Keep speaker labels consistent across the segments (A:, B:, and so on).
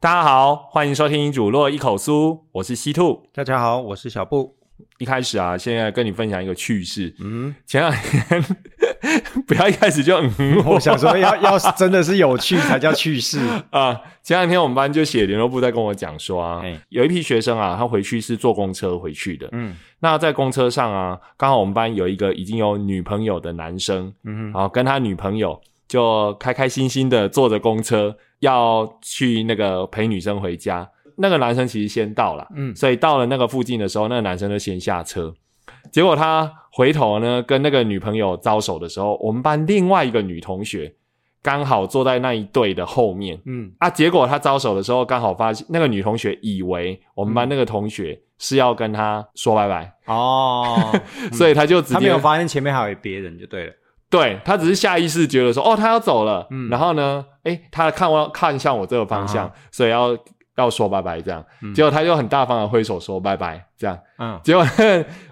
A: 大家好，欢迎收听《煮落一口酥》，我是西兔。
B: 大家好，我是小布。
A: 一开始啊，现在跟你分享一个趣事。
B: 嗯，
A: 前两天 不要一开始就嗯，
B: 我想说要要是真的是有趣才叫趣事。
A: 啊，前两天我们班就写联络部在跟我讲说啊
B: 哎，
A: 有一批学生啊，他回去是坐公车回去的。
B: 嗯
A: 那在公车上啊，刚好我们班有一个已经有女朋友的男生，
B: 嗯
A: 然后跟他女朋友就开开心心的坐着公车要去那个陪女生回家。那个男生其实先到了，
B: 嗯。
A: 所以到了那个附近的时候，那个男生就先下车。结果他回头呢，跟那个女朋友招手的时候，我们班另外一个女同学刚好坐在那一队的后面。
B: 嗯。
A: 啊。结果他招手的时候，刚好发现那个女同学以为我们班那个同学是要跟他说拜拜，
B: 哦，
A: 所以他就直接
B: 他没有发现前面还有别人就对了。
A: 对他只是下意识觉得说，哦，他要走了，
B: 嗯。
A: 然后呢，诶，他看我看向我这个方向，
B: 啊
A: 所以要要说拜拜这样，
B: 嗯。
A: 结果他就很大方的挥手说拜拜这样，
B: 嗯。
A: 结果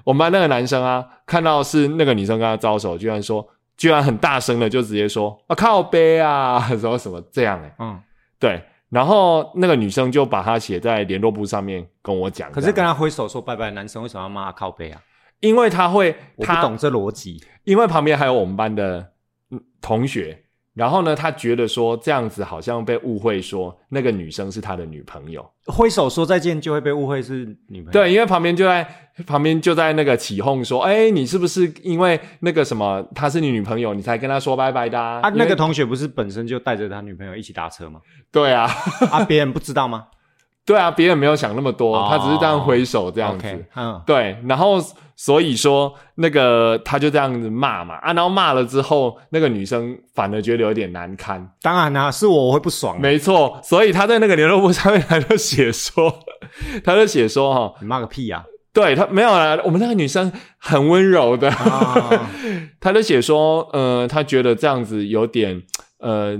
A: 我们班那个男生啊，看到是那个女生跟他招手，居然说，居然很大声的就直接说啊靠背啊，什么什么这样诶，
B: 嗯，
A: 对，然后那个女生就把他写在联络簿上面跟我讲，
B: 可是跟他挥手说拜拜的男生为什么要骂他靠背啊？
A: 因为他会他
B: 我不懂这逻辑。
A: 因为旁边还有我们班的嗯同学，然后呢，他觉得说这样子好像被误会，说那个女生是他的女朋友。
B: 挥手说再见就会被误会是女朋友。
A: 对，因为旁边就在旁边就在那个起哄说，哎，你是不是因为那个什么她是你女朋友，你才跟她说拜拜的啊？
B: 啊，那个同学不是本身就带着他女朋友一起搭车吗？
A: 对啊，
B: 啊，别人不知道吗？
A: 对啊，别人没有想那么多，
B: 哦
A: 他只是这样挥手这样子。
B: 嗯，
A: 对，然后所以说那个他就这样子骂嘛啊，然后骂了之后，那个女生反而觉得有点难堪。
B: 当然啦、是我我会不爽。
A: 没错，所以他在那个联络簿上面他就写说，他就写说哈，
B: 你骂个屁呀、
A: 对他没有啦，我们那个女生很温柔的，
B: 啊！
A: 他就写说，呃，他觉得这样子有点呃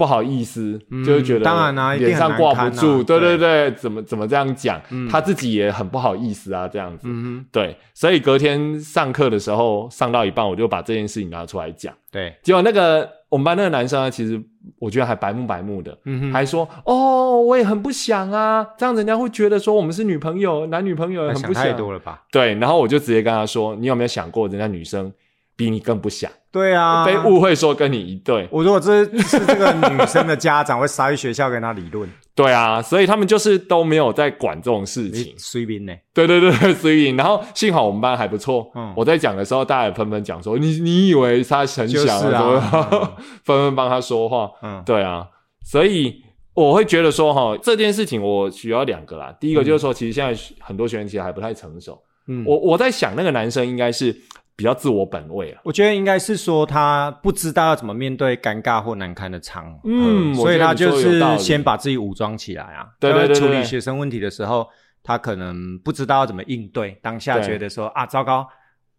A: 不好意思，
B: 嗯
A: 就是觉得
B: 当然啊
A: 脸上挂不住，
B: 啊
A: 对对。
B: 对
A: 对，怎么怎么这样讲，
B: 嗯。
A: 他自己也很不好意思啊，这样子，
B: 嗯，
A: 对，所以隔天上课的时候上到一半，我就把这件事情拿出来讲，
B: 对，
A: 结果那个我们班那个男生呢，其实我觉得还白目白目的，
B: 嗯，
A: 还说哦，我也很不想啊，这样人家会觉得说我们是女朋友，男女朋友
B: 想。太多了吧？
A: 对，然后我就直接跟他说，你有没有想。过，人家女生比你更不想，
B: 对啊，
A: 被误会说跟你一对。
B: 我如果这是这个女生的家长，会杀去学校跟她理论。
A: 对啊，所以他们就是都没有在管这种事情
B: 你。随便呢？
A: 对对对对，所以然后幸好我们班还不错，
B: 嗯
A: 我在讲的时候，大家也纷纷讲说，你你以为他很
B: 就是
A: 小
B: 啊
A: 纷纷帮他说话。
B: 嗯，
A: 对啊，所以我会觉得说哈，这件事情我需要两个啦。第一个就是说，其实现在很多学生其实还不太成熟。
B: 嗯
A: 我我在想，那个男生应该是比较自我本位啊。
B: 我觉得应该是说他不知道要怎么面对尴尬或难堪的场合，
A: 嗯
B: 所以他就是先把自己武装起来啊。
A: 对对对对
B: 在处理
A: 对
B: 学生问题的时候，他可能不知道要怎么应对，当下
A: 对
B: 觉得说 啊，糟糕。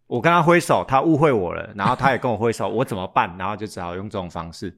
B: 我跟他挥手，他误会我了，然后他也跟我挥手，我怎么办？然后就只好用这种方式。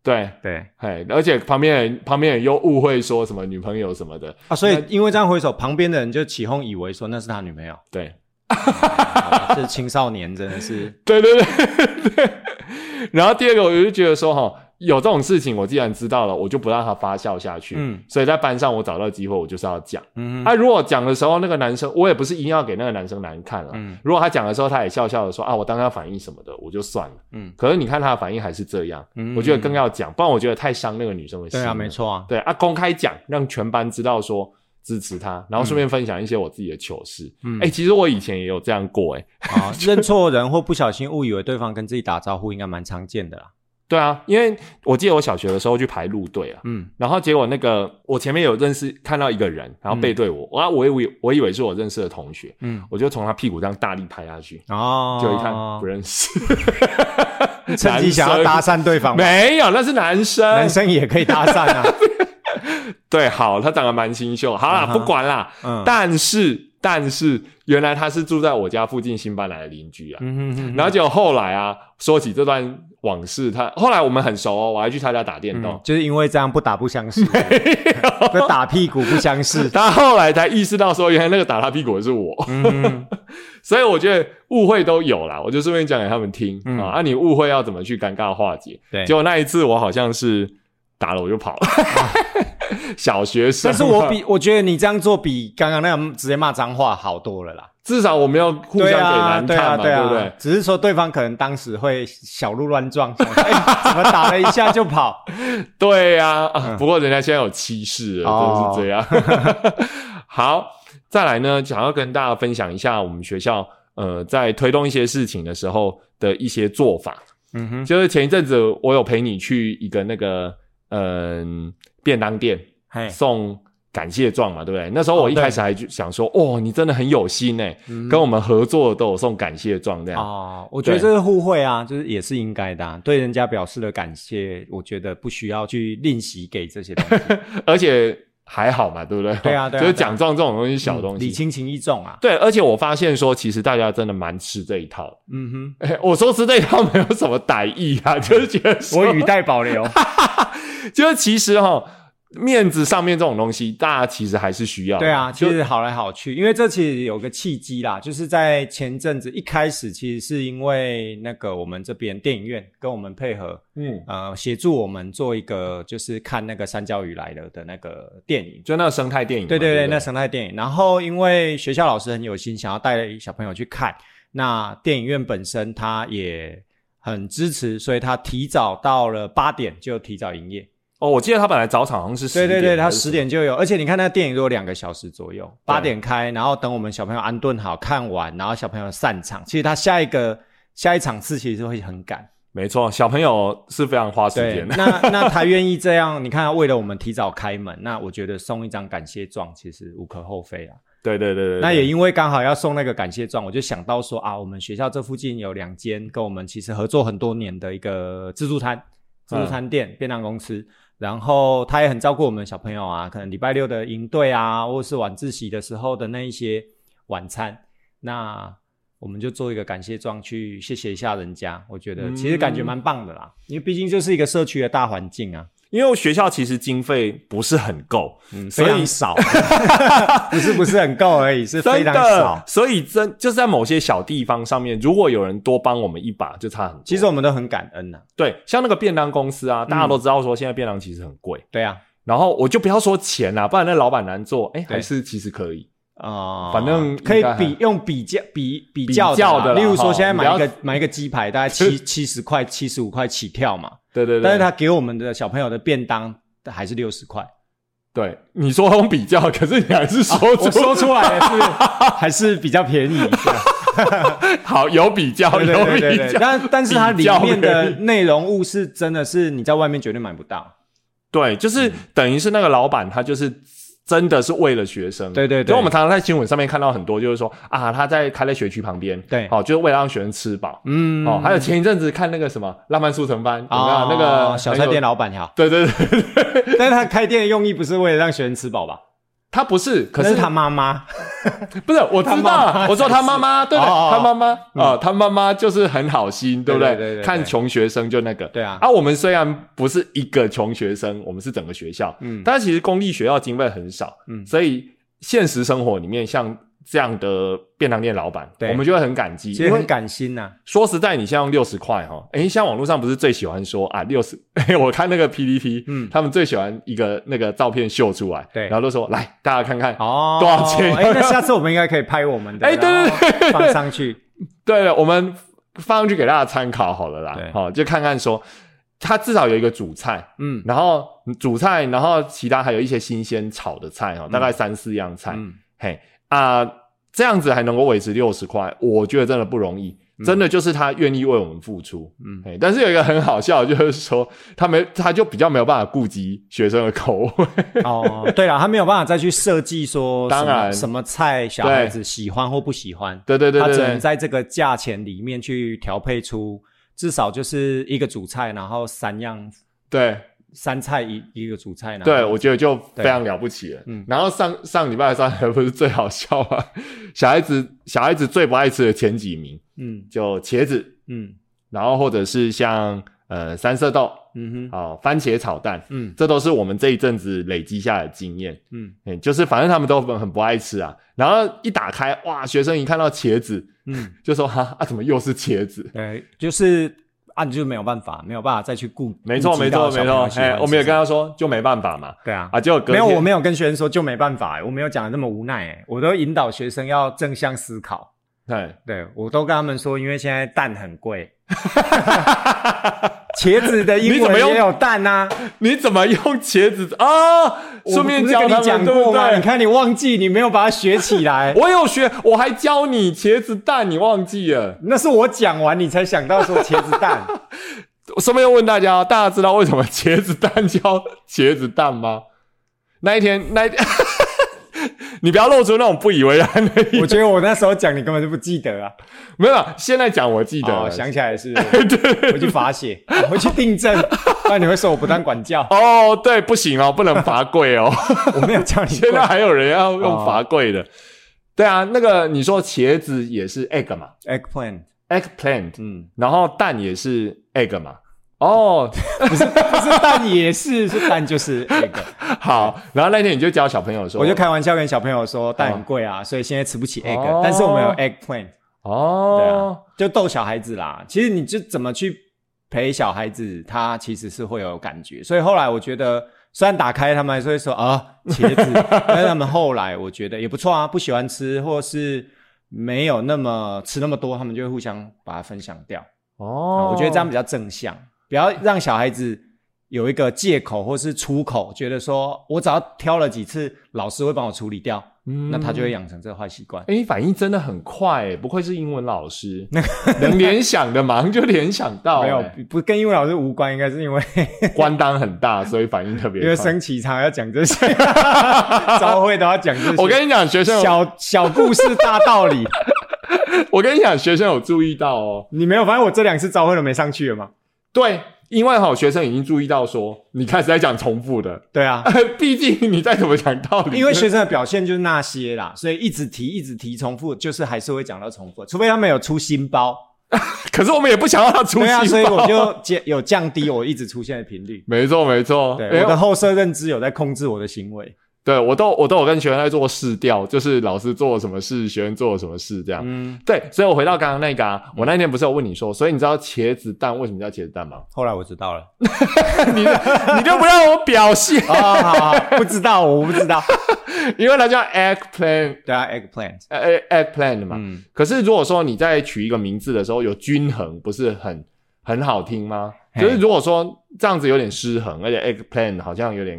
A: 对，
B: 对
A: 哎，而且旁边人旁边人又误会说什么女朋友什么的。
B: 啊，所以因为这样挥手，旁边的人就起哄，以为说那是他女朋友。
A: 对，
B: 哇 这青少年真的是，
A: 对对对对。然后第二个，我就觉得说哈，有这种事情，我既然知道了，我就不让他发酵下去。
B: 嗯
A: 所以在班上我找到机会，我就是要讲。
B: 嗯
A: 啊，如果讲的时候那个男生，我也不是一定要给那个男生难看了。
B: 嗯
A: 如果他讲的时候他也笑笑的说啊，我当他反应什么的，我就算了。
B: 嗯，
A: 可是你看他的反应还是这样，
B: 嗯
A: 我觉得更要讲，不然我觉得太伤那个女生的心。
B: 对啊，没。错啊，
A: 对啊，公开讲，让全班知道说支持他，然后顺便分享一些我自己的糗事。
B: 嗯。
A: 哎、其实我以前也有这样过、哎，
B: 啊，认错人或不小心误以为对方跟自己打招呼，应该蛮常见的啦。
A: 对啊，因为我记得我小学的时候去排路队啊，
B: 嗯。
A: 然后结果那个我前面有认识看到一个人，然后背对我，啊，我以为我以为是我认识的同学，
B: 嗯，
A: 我就从他屁股这样大力拍下去，
B: 哦，
A: 就一看不认识，
B: 趁机想要 搭讪对方吗，
A: 没有，那是男生，
B: 男生也可以搭讪啊。
A: 对，好，他长得蛮清秀，好啦，不管啦，
B: 嗯。
A: 但是但是原来他是住在我家附近新搬来的邻居啊。
B: 嗯哼哼，
A: 然后结果后来啊，说起这段往事，他后来我们很熟哦，我还去他家打电动。
B: 嗯。就是因为这样不打不相识，不打屁股不相识。
A: 他后来才意识到说，原来那个打他屁股的是我，
B: 嗯，
A: 所以我觉得误会都有啦，我就顺便讲给他们听、
B: 嗯。
A: 啊。啊，你误会要怎么去尴尬化解？
B: 对。
A: 结果那一次我好像是打了我就跑了，小学生。
B: 但是我比我觉得你这样做比刚刚那样直接骂脏话好多了啦。
A: 至少我们要互相给
B: 对啊，对啊，
A: 难看嘛，
B: 对啊，
A: 不对？
B: 只是说对方可能当时会小鹿乱撞，怎么打了一下就跑？
A: 对呀、啊，不过人家现在有歧视了，
B: 嗯哦
A: 真的是这样。好，再来呢，想要跟大家分享一下我们学校呃在推动一些事情的时候的一些做法。
B: 嗯哼，
A: 就是前一阵子我有陪你去一个那个嗯、便当店，送感谢状嘛，对不对？那时候我一开始还就想说，哦，你真的很有心哎，
B: 嗯
A: 跟我们合作都有送感谢状这样。
B: 哦，我觉得这是互惠啊，就是也是应该的、啊，对人家表示了感谢，我觉得不需要去吝惜给这些东西，
A: 而且还好嘛，对不对？
B: 对啊对啊
A: 就是奖状这种东西，小东西。
B: 礼轻情意重啊。
A: 对，而且我发现说，其实大家真的蛮吃这一套。
B: 嗯
A: 哼，我说吃这一套没有什么歹意啊，就是觉得
B: 我语带保留。
A: 就是其实哈，面子上面这种东西，大家其实还是需要的。
B: 对啊，
A: 就
B: 其实好来好去，因为这其实有个契机啦，就是在前阵子一开始，其实是因为那个我们这边电影院跟我们配合，
A: 嗯，
B: 呃，协助我们做一个就是看那个三角鱼来了的那个电影。
A: 就那个生态电影嘛。
B: 对对对，
A: 不
B: 那生态电影。然后因为学校老师很有心，想要带小朋友去看，那电影院本身他也很支持，所以他提早到了八点就提早营业。
A: 哦，我记得他本来早场好像是10
B: 对对对，他十点就有，而且你看那电影都有两个小时左右，八
A: 对
B: 点开，然后等我们小朋友安顿好看完，然后小朋友散场。其实他下一个下一场次其实会很赶。
A: 没错，小朋友是非常花时
B: 对
A: 间，的。
B: 那那他愿意这样，你看他为了我们提早开门，那我觉得送一张感谢状其实无可厚非啊。
A: 对对对对，
B: 那也因为刚好要送那个感谢状，我就想到说啊，我们学校这附近有两间跟我们其实合作很多年的一个自助餐、自助餐店、便当公司，然后他也很照顾我们小朋友啊，可能礼拜六的营队啊，或是晚自习的时候的那一些晚餐，那我们就做一个感谢状去谢谢一下人家，我觉得其实感觉蛮棒的啦，因为毕竟就是一个社区的大环境啊，
A: 因为学校其实经费不是很够，
B: 嗯，
A: 所以
B: 非常少，不是不是很够而已，是非常少，。
A: 所以真就是在某些小地方上面，如果有人多帮我们一把，就差很多。
B: 其实我们都很感恩呐、
A: 对，像那个便当公司啊，大家都知道说现在便当其实很贵，
B: 对啊，
A: 然后我就不要说钱啦，不然那老板难做，哎，
B: 对
A: 还是其实可以。
B: 啊、
A: 反正
B: 可以比用比较比比较
A: 的
B: 例如说现在买一个买一个鸡排大概 七七十块、七十五块起跳嘛，
A: 对对对，
B: 但是他给我们的小朋友的便当还是六十块，
A: 对你说用比较，可是你还是说出、
B: 我说出来的是 还是比较便宜，对
A: 好有比较，
B: 对对
A: 有比较，
B: 但但是它里面的内容物是真的是你在外面绝对买不到，
A: 对，就是等于是那个老板，他就是真的是为了学生。
B: 对对对
A: 就我们常常在新闻上面看到很多，就是说啊，他在开在学区旁边，
B: 对
A: 好、就是为了让学生吃饱。
B: 嗯
A: 哦，还有前一阵子看那个什么《浪漫速成班》，有没有、
B: 啊
A: 那个
B: 小菜店
A: 老？
B: 老板好，
A: 对对对，
B: 但是他开店的用意不是为了让学生吃饱吧？
A: 他不是，可是
B: 是他妈妈，
A: 不是我知道，我说他妈妈，对不对？
B: 哦哦哦。
A: 他妈妈啊，他妈妈就是很好心，对不
B: 对对对对。
A: 看穷学生就那个，
B: 对啊。
A: 啊，我们虽然不是一个穷学生，我们是整个学校，
B: 嗯。
A: 但是其实公立学校经费很少，
B: 嗯。
A: 所以现实生活里面像这样的便当店老板，
B: 对。
A: 我们就会很感激，
B: 其实很
A: 因为
B: 感心呐、
A: 说实在，你现在用六十块哈，诶，像网络上不是最喜欢说啊六十，我看那个 PPT，
B: 嗯。
A: 他们最喜欢一个那个照片秀出来，
B: 对。
A: 然后都说来大家看看，
B: 哦，
A: 多少钱？
B: 哎、那下次我们应该可以拍我们的，
A: 哎对对
B: 对。对，放上去。
A: 对了，我们放上去给大家参考好了啦
B: 对，
A: 好、就看看说，它至少有一个主菜，
B: 嗯。
A: 然后主菜，然后其他还有一些新鲜炒的菜哈、大概三四样菜，
B: 嗯，
A: 嘿啊、这样子还能够维持六十块，我觉得真的不容易。真的就是他愿意为我们付出，
B: 嗯。
A: 哎，但是有一个很好笑，就是说他没，他就比较没有办法顾及学生的口味，
B: 哦，对了，他没有办法再去设计说
A: 当然。
B: 什么菜小孩子喜欢或不喜欢，
A: 对对对对。
B: 他只能，在这个价钱里面去调配出至少就是一个主菜，然后三样
A: 对
B: 三菜一一个主菜，呢
A: 对，我觉得就非常了不起了。
B: 嗯
A: 然后上上礼拜三还不是最好笑吗？小孩子小孩子最不爱吃的前几名，
B: 嗯
A: 就茄子，
B: 嗯
A: 然后或者是像呃三色豆，
B: 嗯哼
A: 啊、番茄炒蛋，
B: 嗯
A: 这都是我们这一阵子累积下来的经验。
B: 嗯
A: 嗯，就是反正他们都很很不爱吃啊。然后一打开，哇，学生一看到茄子，
B: 嗯，
A: 就说哈啊，怎么又是茄子？
B: 对，就是啊，你就没有办法，没有办法再去顾。
A: 没错，没错，没错。哎，我们也
B: 吃什么
A: 跟他说，就没办法嘛。
B: 对啊。
A: 啊，结果隔
B: 没有，我没有跟学生说就没办法，我没有讲的那么无奈，哎，我都引导学生要正向思考。
A: 对，
B: 对我都跟他们说，因为现在蛋很贵，茄子的英文也有蛋呐、
A: 你怎么用茄子啊？顺便教你
B: 讲过吗？你？看你忘记，你没有把它学起来。
A: 我有学，我还教你茄子蛋，你忘记了？
B: 那是我讲完你才想到说茄子蛋。
A: 我 顺便要问大家，大家知道为什么茄子蛋叫茄子蛋吗？那一天，那一天，你不要露出那种不以为然的
B: 我觉得我那时候讲你根本就不记得啊。
A: 没有啦，现在讲我记得了。
B: 哦，想起来是，对，回去罚写，回去订正，不然你会说我不当管教。
A: 哦，对，不行哦，不能罚跪哦。
B: 我没有叫你
A: 现在还有人要用罚跪的。对啊，那个你说茄子也是 egg 嘛 eggplant，，eggplant，
B: 嗯，
A: 然后蛋也是 egg 嘛。哦，
B: 不是不是蛋也是，是蛋就是 egg。
A: 好，然后那天你就教小朋友说，
B: 我就开玩笑跟小朋友说蛋很贵啊，所以现在吃不起 egg，、
A: 哦
B: 但是我们有 eggplant，
A: 哦，
B: 对啊，就逗小孩子啦。其实你就怎么去陪小孩子，他其实是会有感觉。所以后来我觉得，虽然打开他们还是会说啊茄子，但是他们后来我觉得也不错啊，不喜欢吃或是没有那么吃那么多，他们就会互相把它分享掉。啊
A: 哦，
B: 我觉得这样比较正向，不要让小孩子有一个借口或是出口，觉得说我只要挑了几次，老师会帮我处理掉，
A: 嗯
B: 那他就会养成这个坏习惯。
A: 哎，你反应真的很快，哎，不愧是英文老师，能联想的马上就联想到，
B: 没有
A: 哎，
B: 不跟英文老师无关，应该是因为
A: 官当很大，所以反应特别快。
B: 因为升旗常要讲这些，招会都要讲这些。
A: 我跟你讲，学生，
B: 小小故事大道理，
A: 我跟你讲，学生有注意到哦。
B: 你没有发现我这两次招会都没上去了吗？
A: 对，因为哈，学生已经注意到说，你开始在讲重复的，
B: 对啊，
A: 毕竟你再怎么讲道理，
B: 因为学生的表现就是那些啦，所以一直提一直提重复，就是还是会讲到重复，除非他们有出新包。
A: 可是我们也不想让他出
B: 对啊，所以我就降有降低我一直出现的频率。
A: 没错没错，
B: 对，
A: 哎
B: 我的后设认知有在控制我的行为。
A: 对我都我都有跟学生在做试调，就是老师做了什么事，学生做了什么事这样。
B: 嗯，
A: 对，所以我回到刚刚那个啊，我那天不是有问你说，所以你知道茄子蛋为什么叫茄子蛋吗？
B: 后来我知道了。
A: 你你就不让我表现，
B: 哦，好好，不知道，我不知道。
A: 因为它叫 eggplant，
B: 对啊，eggplant。
A: 呃 eggplant 嘛。
B: 嗯，
A: 可是如果说你在取一个名字的时候有均衡，不是很很好听吗？就是如果说这样子有点失衡，而且 eggplant 好像有点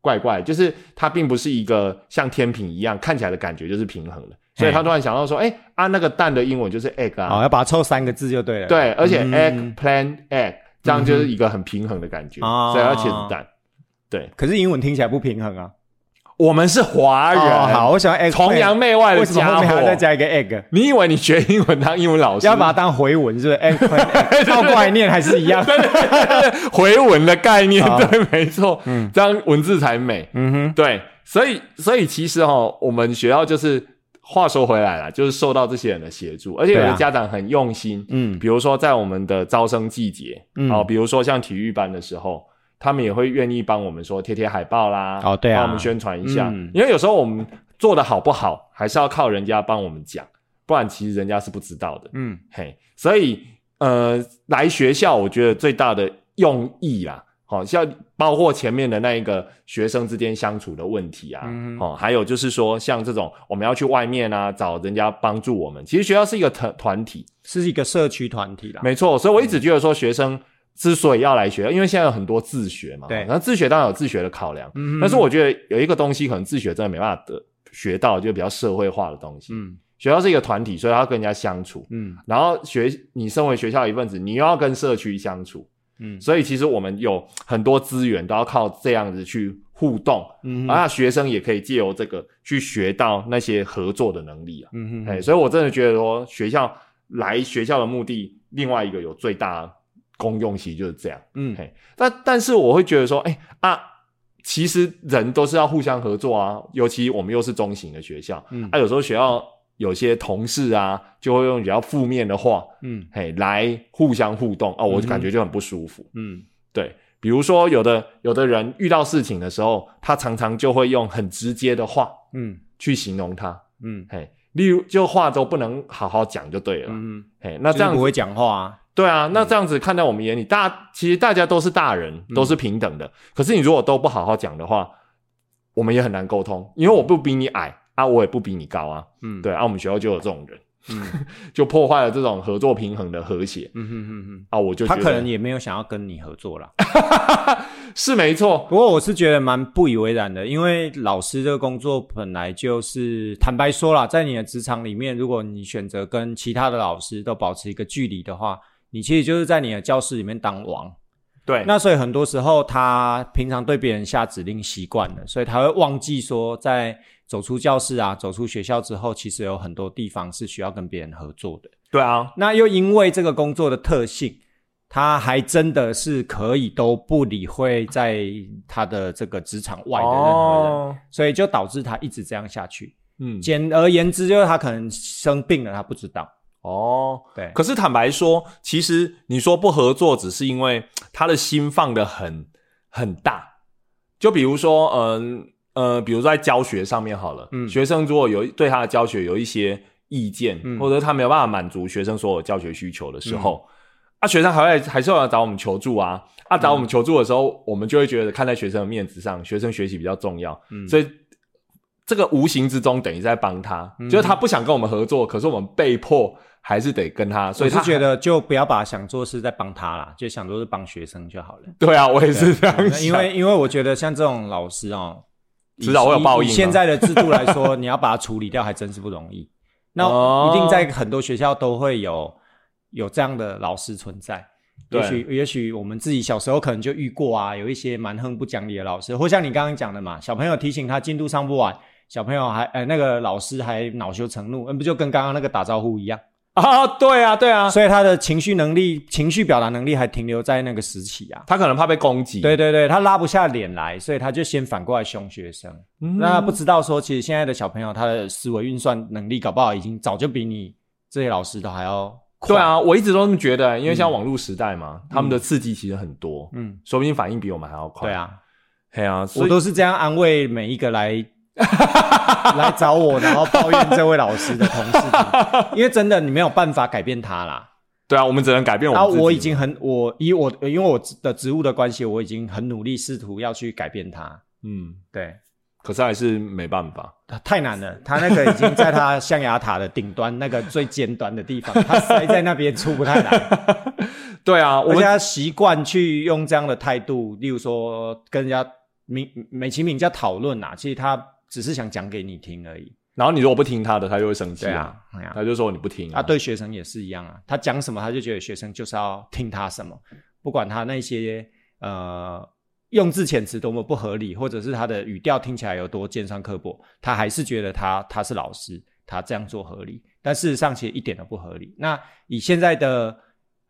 A: 怪怪，就是它并不是一个像天平一样看起来的感觉就是平衡的，所以他突然想到说，哎、啊那个蛋的英文就是 egg 啊，
B: 哦，要把它凑三个字就对了。
A: 对，而且
B: 嗯。
A: eggplant egg 这样就是一个很平衡的感觉，
B: 哦
A: 所以要茄子蛋。对，
B: 可是英文听起来不平衡啊。
A: 我们是华人，
B: 哦，好，我喜欢 egg。
A: 崇洋媚外的
B: 为什么后面还要再。加一个 egg？
A: 你以为你学英文当英文老师，
B: 要把它当回文是不是 egg 倒过来念还是一样？
A: 回文的概念，
B: 好
A: 对，没错，
B: 嗯
A: 这样文字才美。
B: 嗯哼，
A: 对，所以所以其实哈，我们学校就是话说回来了，就是受到这些人的协助，而且有的家长很用心，
B: 嗯
A: 比如说在我们的招生季节，
B: 嗯
A: 哦，比如说像体育班的时候。他们也会愿意帮我们说贴贴海报啦，
B: 哦对啊
A: 帮我们宣传一下，
B: 嗯
A: 因为有时候我们做的好不好，还是要靠人家帮我们讲，不然其实人家是不知道的。
B: 嗯
A: 嘿，所以呃，来学校我觉得最大的用意啦，好、像包括前面的那一个学生之间相处的问题啊，
B: 嗯
A: 哦，还有就是说像这种我们要去外面啊找人家帮助我们，其实学校是一个团团体，
B: 是一个社区团体啦。
A: 没错，所以我一直觉得说学生。之所以要来学校，因为现在有很多自学嘛，
B: 对。
A: 那自学当然有自学的考量，
B: 嗯
A: 但是我觉得有一个东西可能自学真的没办法得学到，就比较社会化的东西。
B: 嗯。
A: 学校是一个团体，所以要跟人家相处，
B: 嗯。
A: 然后学你身为学校一份子，你又要跟社区相处，
B: 嗯。
A: 所以其实我们有很多资源都要靠这样子去互动，
B: 嗯
A: 啊，学生也可以借由这个去学到那些合作的能力啊。哎、
B: 嗯哼，
A: 所以我真的觉得说，学校来学校的目的，另外一个有最大功用其实就是这样。
B: 嗯。
A: 嘿，但但是我会觉得说，哎、啊，其实人都是要互相合作啊，尤其我们又是中型的学校，
B: 嗯。
A: 啊，有时候学校有些同事啊，就会用比较负面的话，
B: 嗯。
A: 嘿，来互相互动啊，我
B: 就
A: 感觉就很不舒服。
B: 嗯。
A: 对，比如说有的有的人遇到事情的时候，他常常就会用很直接的话
B: 嗯。
A: 去形容他，
B: 嗯。
A: 嘿，例如就话都不能好好讲就对了，
B: 嗯，
A: 嘿，那
B: 那
A: 这样子
B: 不会讲话啊。
A: 对啊，那这样子看在我们眼里，大其实大家都是大人，都是平等的。可是你如果都不好好讲的话，我们也很难沟通，因为我不比你矮啊，我也不比你高啊。
B: 嗯，
A: 对啊，我们学校就有这种人，
B: 嗯
A: 就破坏了这种合作平衡的和谐
B: 嗯哼哼哼。
A: 啊。我就觉得
B: 他可能也没有想要跟你合作啦。
A: 是没错，
B: 不过我是觉得蛮不以为然的，因为老师这个工作本来就是坦白说啦，在你的职场里面，如果你选择跟其他的老师都保持一个距离的话，你其实就是在你的教室里面当王。
A: 对，
B: 那所以很多时候他平常对别人下指令习惯了，所以他会忘记说，在走出教室啊，走出学校之后，其实有很多地方是需要跟别人合作的。
A: 对啊，
B: 那又因为这个工作的特性，他还真的是可以都不理会在他的这个职场外的任何人，
A: 哦，
B: 所以就导致他一直这样下去。
A: 嗯，
B: 简而言之，就是他可能生病了，他不知道。
A: 哦，
B: 对，
A: 可是坦白说，其实你说不合作，只是因为他的心放的很很大。就比如说，嗯呃比如说在教学上面好了，
B: 嗯。
A: 学生如果有对他的教学有一些意见，
B: 嗯。
A: 或者他没有办法满足学生所有教学需求的时候，啊，学生还会还是要来找我们求助啊。啊，找我们求助的时候，我们就会觉得看在学生的面子上，学生学习比较重要，
B: 嗯。
A: 所以这个无形之中等于在帮他，
B: 嗯。
A: 就是他不想跟我们合作，可是我们被迫还是得跟他，所以
B: 是觉得就不要把想做事在帮他啦，就想做是帮学生就好了。
A: 对啊，我也是这样想，
B: 因为因为我觉得像这种老师哦，
A: 迟早会有报应
B: 现在的制度来说，你要把它处理掉，还真是不容易。那
A: 哦
B: 一定在很多学校都会有有这样的老师存在。
A: 对
B: 也许也许我们自己小时候可能就遇过啊，有一些蛮横不讲理的老师，或像你刚刚讲的嘛，小朋友提醒他进度上不完，小朋友还呃那个老师还恼羞成怒，那不就跟刚刚那个打招呼一样？
A: 啊，对啊，对啊，
B: 所以他的情绪能力、情绪表达能力还停留在那个时期啊。
A: 他可能怕被攻击，
B: 对对对，他拉不下脸来，所以他就先反过来凶学生。
A: 嗯，
B: 那不知道说，其实现在的小朋友他的思维运算能力，搞不好已经早就比你这些老师都还要快。
A: 对，啊，我一直都这么觉得，因为像网络时代嘛，他们的刺激其实很多，
B: 嗯，
A: 说不定反应比我们还要快。
B: 对，啊，
A: 对啊，
B: 我都是这样安慰每一个来 来找我，然后抱怨这位老师的同事，因为真的你没有办法改变他啦。
A: 对啊，我们只能改变我。
B: 我已经很，我以我因为我的职务的关系，我已经很努力试图要去改变他。
A: 嗯，
B: 对，
A: 可是还是没办法。
B: 他太难了，他那个已经在他象牙塔的顶端那个最尖端的地方，他塞在那边出不太来，
A: 对啊，我们
B: 而且他习惯去用这样的态度，例如说跟人家明美其名叫讨论啊，其实他只是想讲给你听而已。
A: 然后你如果不听他的，他就会生气
B: 对啊，哎呀
A: 他就说你不听
B: 啊，对学生也是一样啊，他讲什么他就觉得学生就是要听他什么，不管他那些呃用字遣词多么不合理，或者是他的语调听起来有多尖酸刻薄，他还是觉得他他是老师，他这样做合理。但事实上其实一点都不合理。那以现在的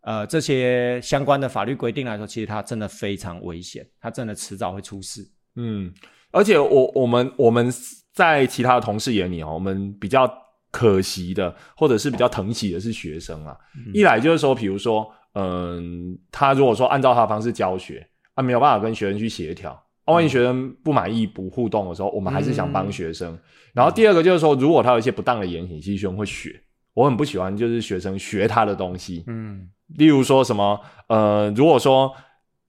B: 呃这些相关的法律规定来说，其实他真的非常危险，他真的迟早会出事。
A: 嗯，而且我我们我们在其他的同事眼里哦，我们比较可惜的，或者是比较疼惜的是学生啊。一来就是说，比如说，嗯，他如果说按照他的方式教学啊，没有办法跟学生去协调，啊，万一学生不满意不互动的时候，我们还是想帮学生。然后第二个就是说，如果他有一些不当的言行，其实学生会学。我很不喜欢就是学生学他的东西，
B: 嗯
A: 例如说什么，呃，如果说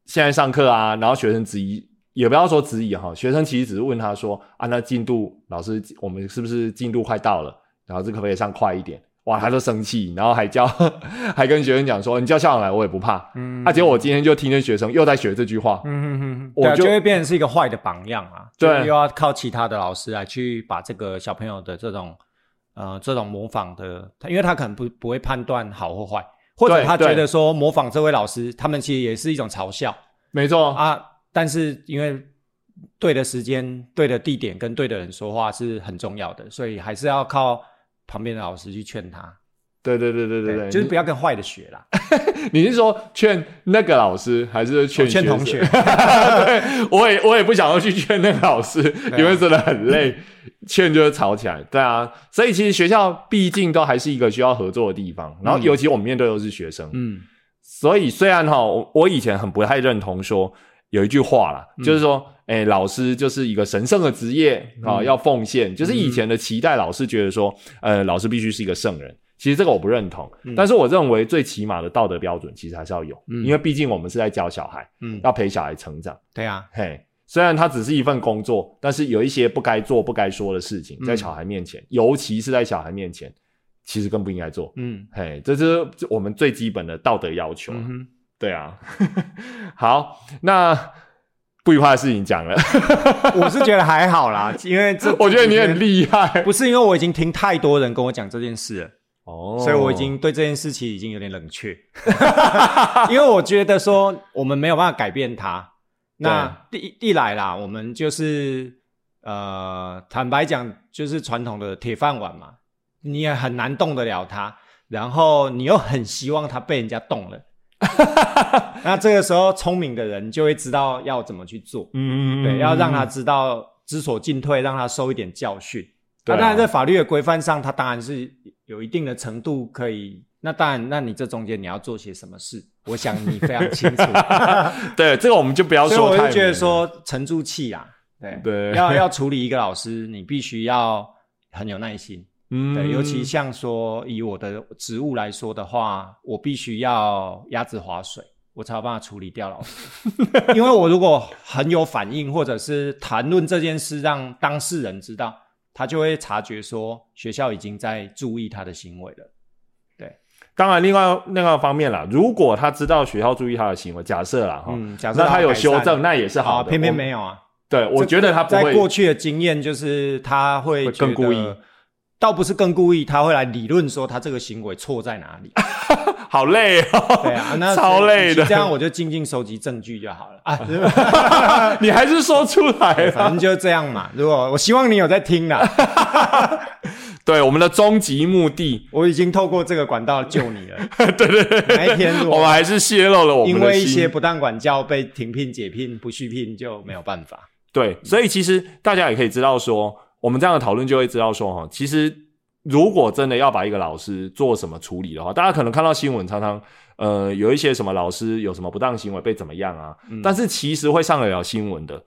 A: 现在上课啊，然后学生质疑，也不要说质疑哈，学生其实只是问他说啊，那进度老师，我们是不是进度快到了？然后这可不可以上快一点？哇，他就生气，然后还叫，还跟学生讲说，你叫校长来，我也不怕。
B: 嗯
A: 啊，结果我今天就听见学生又在学这句话，
B: 嗯哼哼哼，
A: 我就
B: 会变成是一个坏的榜样啊，
A: 对
B: 又要靠其他的老师来去把这个小朋友的这种呃这种模仿的，他因为他可能不不会判断好或坏，或者他觉得说模仿这位老师，他们其实也是一种嘲笑
A: 没错，
B: 啊，但是因为对的时间、对的地点跟对的人说话是很重要的，所以还是要靠旁边的老师去劝他，
A: 对对对对对对，
B: 就是不要跟坏的学啦。
A: 你是说劝那个老师，还是劝
B: 劝同
A: 学？对，我也我也不想要去劝那个老师，因为真的很累，劝就是吵起来。对啊，所以其实学校毕竟都还是一个需要合作的地方，然后尤其我们面对的都是学生，
B: 嗯
A: 所以虽然哈，我我以前很不太认同说有一句话啦，
B: 嗯。
A: 就是说，哎、老师就是一个神圣的职业啊、
B: 嗯
A: 要奉献，就是以前的期待，老师觉得说，呃，老师必须是一个圣人。其实这个我不认同，但是我认为最起码的道德标准其实还是要有，
B: 嗯。
A: 因为毕竟我们是在教小孩，
B: 嗯，
A: 要陪小孩成长。
B: 对啊，
A: 嘿，虽然它只是一份工作，但是有一些不该做、不该说的事情，在
B: 嗯
A: 小孩面前，尤其是在小孩面前，其实更不应该做。
B: 嗯。
A: 嘿，这是我们最基本的道德要求。对啊，好，那不愉快的事情讲了，
B: 我是觉得还好啦，因为这
A: 我觉得你很厉害
B: 不是因为我已经听太多人跟我讲这件事了。
A: 哦
B: 所以我已经对这件事情已经有点冷却，因为我觉得说我们没有办法改变它。那第一一来啦，我们就是呃，坦白讲，就是传统的铁饭碗嘛，你也很难动得了它，然后你又很希望它被人家动了。那这个时候，聪明的人就会知道要怎么去做，
A: 嗯嗯
B: 对，要让他知道知所进退，让他受一点教训。
A: 对啊
B: 那当然，在法律的规范上，他当然是有一定的程度可以。那当然，那你这中间你要做些什么事？我想你非常清楚。
A: 对这个我们就不要
B: 所以我就觉得
A: 说
B: 沉住气啊，对
A: 对
B: 要要处理一个老师，你必须要很有耐心。
A: 嗯
B: 对，尤其像说以我的职务来说的话，我必须要鸭子划水，我才有办法处理掉老师。因为我如果很有反应，或者是谈论这件事让当事人知道，他就会察觉说学校已经在注意他的行为了。
A: 当然，另外另外一方面啦，如果他知道学校注意他的行为，假设啦哈，
B: 嗯，假设
A: 那他有修正，那也是好
B: 啊，
A: 的。
B: 偏偏
A: 我
B: 没有啊。
A: 对，我觉得他不
B: 在
A: 会
B: 过去的经验就是他会
A: 会更故意，
B: 倒不是更故意，他会来理论说他这个行为错在哪里。
A: 好累哦，
B: 对啊，那
A: 超累的
B: 这样我就静静收集证据就好了啊。
A: 你还是说出来了。
B: 反正就这样嘛。如果我希望你有在听啦，
A: 对，我们的终极目的，
B: 我已经透过这个管道救你了。对对对，哪一天
A: 我们还是泄露了我们
B: 因为一些不当管教被停聘、解聘、不续聘，就没有办法。
A: 对，所以其实大家也可以知道说，我们这样的讨论就会知道说，哈，其实如果真的要把一个老师做什么处理的话，大家可能看到新闻常常呃有一些什么老师有什么不当行为被怎么样啊，
B: 嗯
A: 但是其实会上得了新闻的，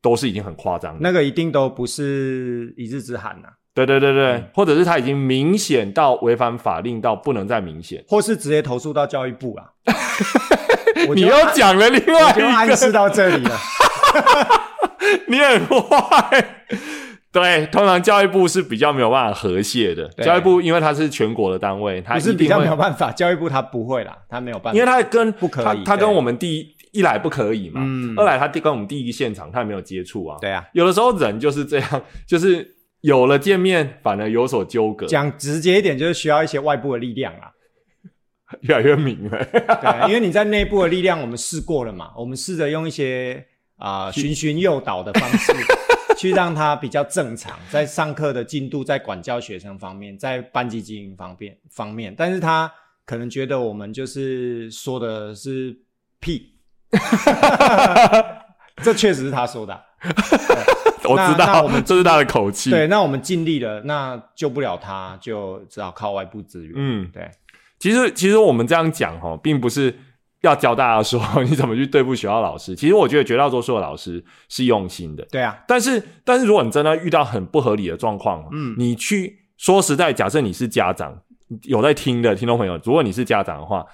A: 都是已经很夸张的。
B: 那个一定都不是一日之寒呐、
A: 对对对对，
B: 嗯
A: 或者是他已经明显到违反法令到不能再明显。
B: 或是直接投诉到教育部啊。
A: 你
B: 就
A: 又讲了另外一
B: 就暗
A: 个，
B: 示到这里了。
A: 你很坏。对，通常教育部是比较没有办法和谐的。教育部因为它是全国的单位，它
B: 不是比较没有办法，教育部他不会啦，他没有办法，
A: 因为他跟
B: 不可以
A: 他他跟我们第一一来不可以嘛，
B: 嗯
A: 二来他跟我们第一个现场他也没有接触啊。
B: 对啊，
A: 有的时候人就是这样，就是有了见面反而有所纠葛，
B: 讲直接一点，就是需要一些外部的力量啊。
A: 越来越明了。
B: 对，因为你在内部的力量，我们试过了嘛，我们试着用一些啊、循循诱导的方式，去让他比较正常，在上课的进度，在管教学生方面，在班级经营方面方面，但是他可能觉得我们就是说的是屁，这确实是他说的啊、
A: 我知道
B: 我们，
A: 这是他的口气。
B: 对，那我们尽力了，那救不了他，就只好靠外部资源。
A: 嗯，
B: 对，
A: 其实其实我们这样讲哈，并不是要教大家说 你怎么去对付学校老师。其实我觉得绝大多数的老师是用心的，
B: 对啊，
A: 但是但是如果你真的遇到很不合理的状况，
B: 嗯。
A: 你去说实在，假设你是家长，有在听的听众朋友，如果你是家长的话，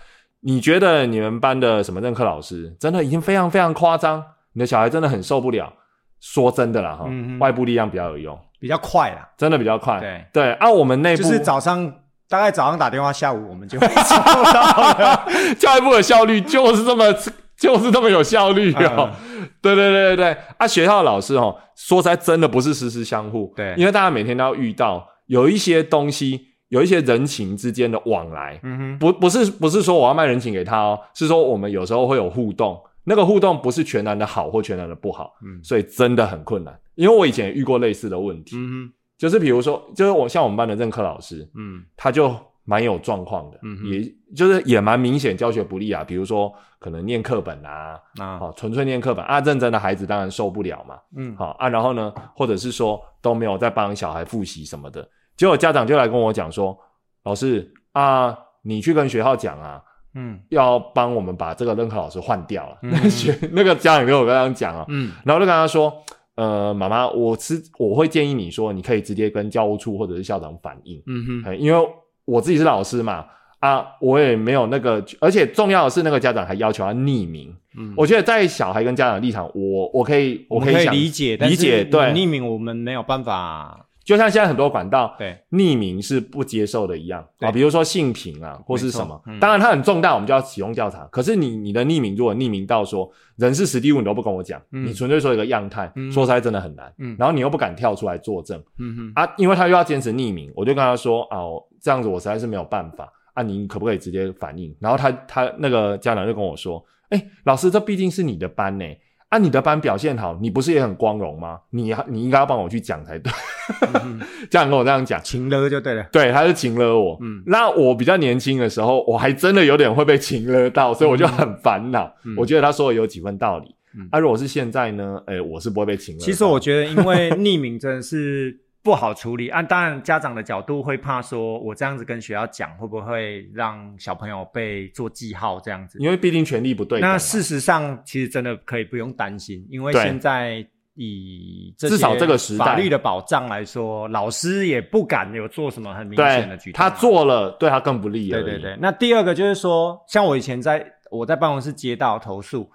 A: 你觉得你们班的什么任课老师真的已经非常非常夸张，你的小孩真的很受不了。说真的啦哈，
B: 嗯
A: 外部力量比较有用，
B: 比较快啦，
A: 真的比较快。
B: 对。
A: 对，按、我们内部
B: 就是早上大概早上打电话，下午我们就会收到了。
A: 教育部的效率就是这么就是这么有效率哦。
B: 嗯
A: 对对对对对，啊，学校的老师哦，说实在真的不是时时相互，
B: 对
A: 因为大家每天都要遇到有一些东西，有一些人情之间的往来，
B: 嗯哼，
A: 不不是不是说我要卖人情给他哦，是说我们有时候会有互动，那个互动不是全然的好或全然的不好，
B: 嗯
A: 所以真的很困难。因为我以前也遇过类似的问题，
B: 嗯
A: 就是比如说，就是我像我们班的任课老师，
B: 嗯
A: 他就蛮有状况的，
B: 嗯哼
A: 也就是也蛮明显教学不力啊，比如说可能念课本啊，
B: 啊，
A: 好、纯粹念课本。啊，认真的孩子当然受不了嘛，
B: 嗯，
A: 好啊，然后呢，或者是说都没有在帮小孩复习什么的，结果家长就来跟我讲说，老师啊，你去跟学校讲啊，
B: 嗯
A: 要帮我们把这个任课老师换掉了。
B: 嗯
A: 学那个家长跟我刚刚讲啊，
B: 嗯。
A: 然后就跟他说，呃，妈妈，我是我会建议你说，你可以直接跟教务处或者是校长反映，
B: 嗯哼，
A: 哎因为我自己是老师嘛，啊，我也没有那个，而且重要的是那个家长还要求他匿名。
B: 嗯，
A: 我觉得在小孩跟家长的立场，我我可以
B: 我可以理解，但
A: 理解，
B: 是
A: 对，
B: 匿名我们没有办法，
A: 就像现在很多管道
B: 对，
A: 匿名是不接受的一样啊，比如说性平啊，或是什么
B: 嗯，
A: 当然它很重大，我们就要启用调查。可是你你的匿名如果匿名到说人事实地物你都不跟我讲，
B: 嗯
A: 你纯粹说一个样态，
B: 嗯
A: 说实在真的很难。
B: 嗯
A: 然后你又不敢跳出来作证
B: 嗯，
A: 啊，因为他又要坚持匿名，我就跟他说啊，这样子我实在是没有办法啊，你可不可以直接反映？然后他他那个家长就跟我说，哎，老师，这毕竟是你的班呢。啊，你的班表现好，你不是也很光荣吗？你你应该要帮我去讲才对。
B: 嗯哼
A: 家长跟我这样讲，
B: 请了就对了，
A: 对，他是请了我。
B: 嗯
A: 那我比较年轻的时候，我还真的有点会被请了到，所以我就很烦恼。
B: 嗯
A: 我觉得他说的有几分道理。
B: 嗯
A: 啊，如果是现在呢？哎、我是不会被请了。
B: 其实我觉得，因为匿名真的是不好处理。按、当然，家长的角度会怕说，我这样子跟学校讲，会不会让小朋友被做记号这样子？
A: 因为毕竟权利不对等嘛。
B: 那事实上，其实真的可以不用担心，因为
A: 对
B: 现在以这
A: 至少
B: 些
A: 这个时代
B: 法律的保障来说，老师也不敢有做什么很明显的
A: 对
B: 举动嘛。
A: 他做了，对他更不利而已。
B: 对对对，那第二个就是说，像我以前在我在办公室接到投诉，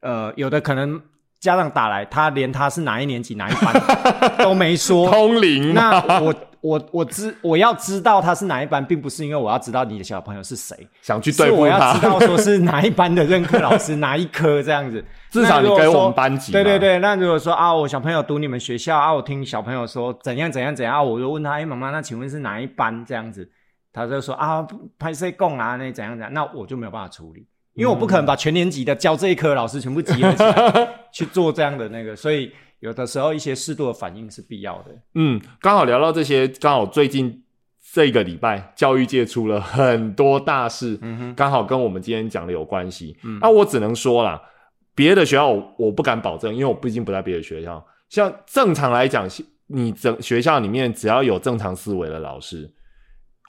B: 呃，有的可能家长打来，他连他是哪一年级哪一班 都没说。
A: 通灵
B: 那我我我知我要知道他是哪一班，并不是因为我要知道你的小朋友是谁，
A: 想去对付
B: 他我要知，道说是哪一班的任课老师 哪一科这样子。
A: 至少你给我们班级。
B: 对对对，那如果说啊，我小朋友读你们学校啊，我听小朋友说怎样怎样怎样，啊我就问他，哎，妈妈，那请问是哪一班这样子？他就说啊，拍摄供啊，那怎样怎样，那我就没有办法处理，因为我不可能把全年级的教这一科老师全部集合起来去做这样的那个，所以有的时候一些适度的反应是必要的。
A: 嗯，刚好聊到这些，刚好最近这个礼拜教育界出了很多大事，
B: 嗯哼，
A: 刚好跟我们今天讲的有关系。
B: 嗯
A: 那我只能说啦，别的学校我我不敢保证，因为我毕竟不在别的学校。像正常来讲，你整学校里面只要有正常思维的老师，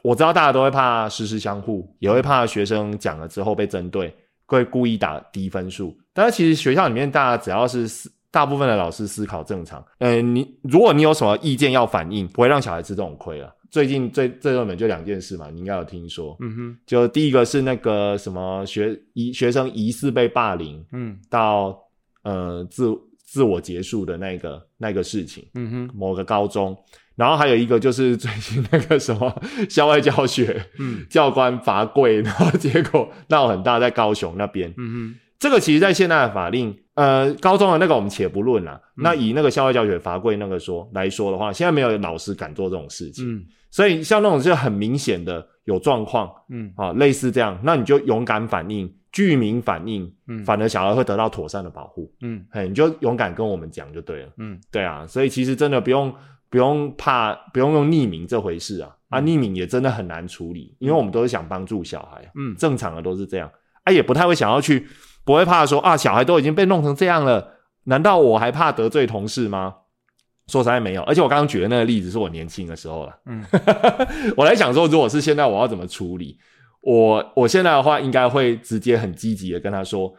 A: 我知道大家都会怕师师相互，也会怕学生讲了之后被针对，会故意打低分数。但是其实学校里面大家只要是思大部分的老师思考正常，呃，你如果你有什么意见要反映，不会让小孩吃这种亏了。最近最最热门就两件事嘛，你应该有听说。
B: 嗯哼，
A: 就第一个是那个什么学疑学生疑似被霸凌
B: 嗯
A: 到呃自自我结束的那个那个事情，
B: 嗯哼，
A: 某个高中，然后还有一个就是最近那个什么校外教学，
B: 嗯
A: 教官罚跪，然后结果闹很大，在高雄那边，
B: 嗯
A: 这个其实，在现在的法令，呃，高中的那个我们且不论啦。
B: 嗯
A: 那以那个校外教学罚跪那个说来说的话，现在没有老师敢做这种事情，
B: 嗯
A: 所以像那种就很明显的有状况。
B: 嗯
A: 啊，类似这样，那你就勇敢反应，居民反应，
B: 嗯
A: 反而小孩会得到妥善的保护。
B: 嗯
A: 嘿，你就勇敢跟我们讲就对了。
B: 嗯
A: 对啊，所以其实真的不用不用怕，不用用匿名这回事啊。啊，匿名也真的很难处理，因为我们都是想帮助小孩，
B: 嗯
A: 正常的都是这样。啊，也不太会想要去，不会怕说啊，小孩都已经被弄成这样了，难道我还怕得罪同事吗？说实在没有，而且我刚刚举的那个例子是我年轻的时候了。
B: 嗯
A: 我来想说，如果是现在，我要怎么处理？我我现在的话，应该会直接很积极的跟他说，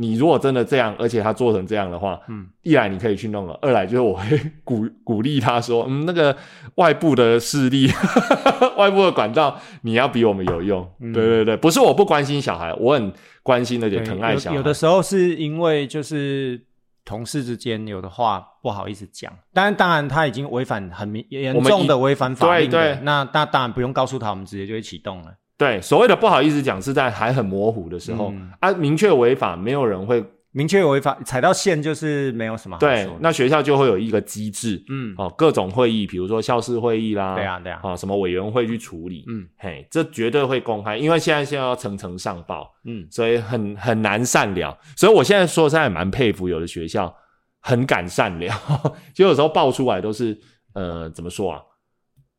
A: 你如果真的这样，而且他做成这样的话，
B: 嗯
A: 一来你可以去弄了，二来就是我会 鼓鼓励他说，嗯，那个外部的势力，外部的管道，你要比我们有用。
B: 嗯
A: 对对对，不是我不关心小孩，我很关心而且疼爱小孩。
B: 有有的时候是因为就是同事之间有的话不好意思讲，当然当然他已经违反很明严重的违反法令的，
A: 对对
B: 那那当然不用告诉他，我们直接就会启动了。
A: 对所谓的不好意思讲，是在还很模糊的时候、
B: 嗯。
A: 啊，明确违法，没有人会
B: 明确违法踩到线就是没有什么好
A: 对，那学校就会有一个机制，
B: 嗯。
A: 哦，各种会议，比如说校事会议啦，
B: 对啊对啊。
A: 啊，什么委员会去处理，
B: 嗯。
A: 嘿，这绝对会公开，因为现在现在要层层上报，
B: 嗯。
A: 所以很很难善了。所以我现在说实在蛮佩服有的学校很敢善了，就有时候爆出来都是呃怎么说啊，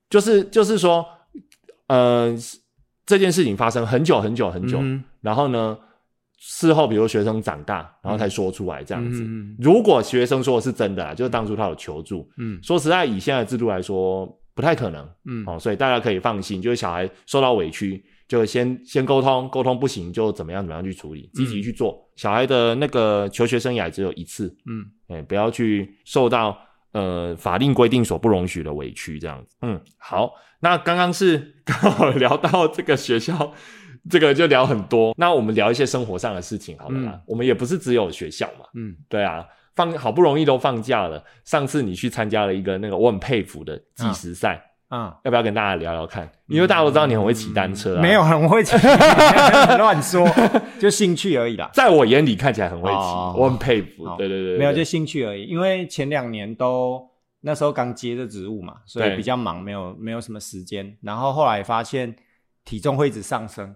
A: 就是就是说呃，这件事情发生很久很久很久，
B: 嗯
A: 然后呢，事后比如学生长大，然后才说出来这样子。
B: 嗯
A: 如果学生说的是真的啊，就是当初他有求助，
B: 嗯
A: 说实在，以现在的制度来说，不太可能。
B: 嗯
A: 哦，所以大家可以放心，就是小孩受到委屈，就先先沟通，沟通不行就怎么样怎么样去处理，积极去做。小孩的那个求学生涯只有一次，
B: 嗯
A: 哎，不要去受到呃法令规定所不容许的委屈，这样子。嗯，好，那刚刚是 刚好聊到这个学校，这个就聊很多。那我们聊一些生活上的事情好了啦。
B: 嗯
A: 我们也不是只有学校嘛，
B: 嗯
A: 对啊，放好不容易都放假了，上次你去参加了一个那个我很佩服的计时赛。
B: 啊，
A: 要不要跟大家聊聊看？因为大家都知道你很会骑单车、啊
B: 没有，很会骑，乱说，就兴趣而已啦。
A: 在我眼里看起来很会骑，
B: 哦
A: 我很佩服。对对对
B: 没有就兴趣而已。因为前两年都那时候刚接的职务嘛，所以比较忙，没有没有什么时间。然后后来发现体重会一直上升，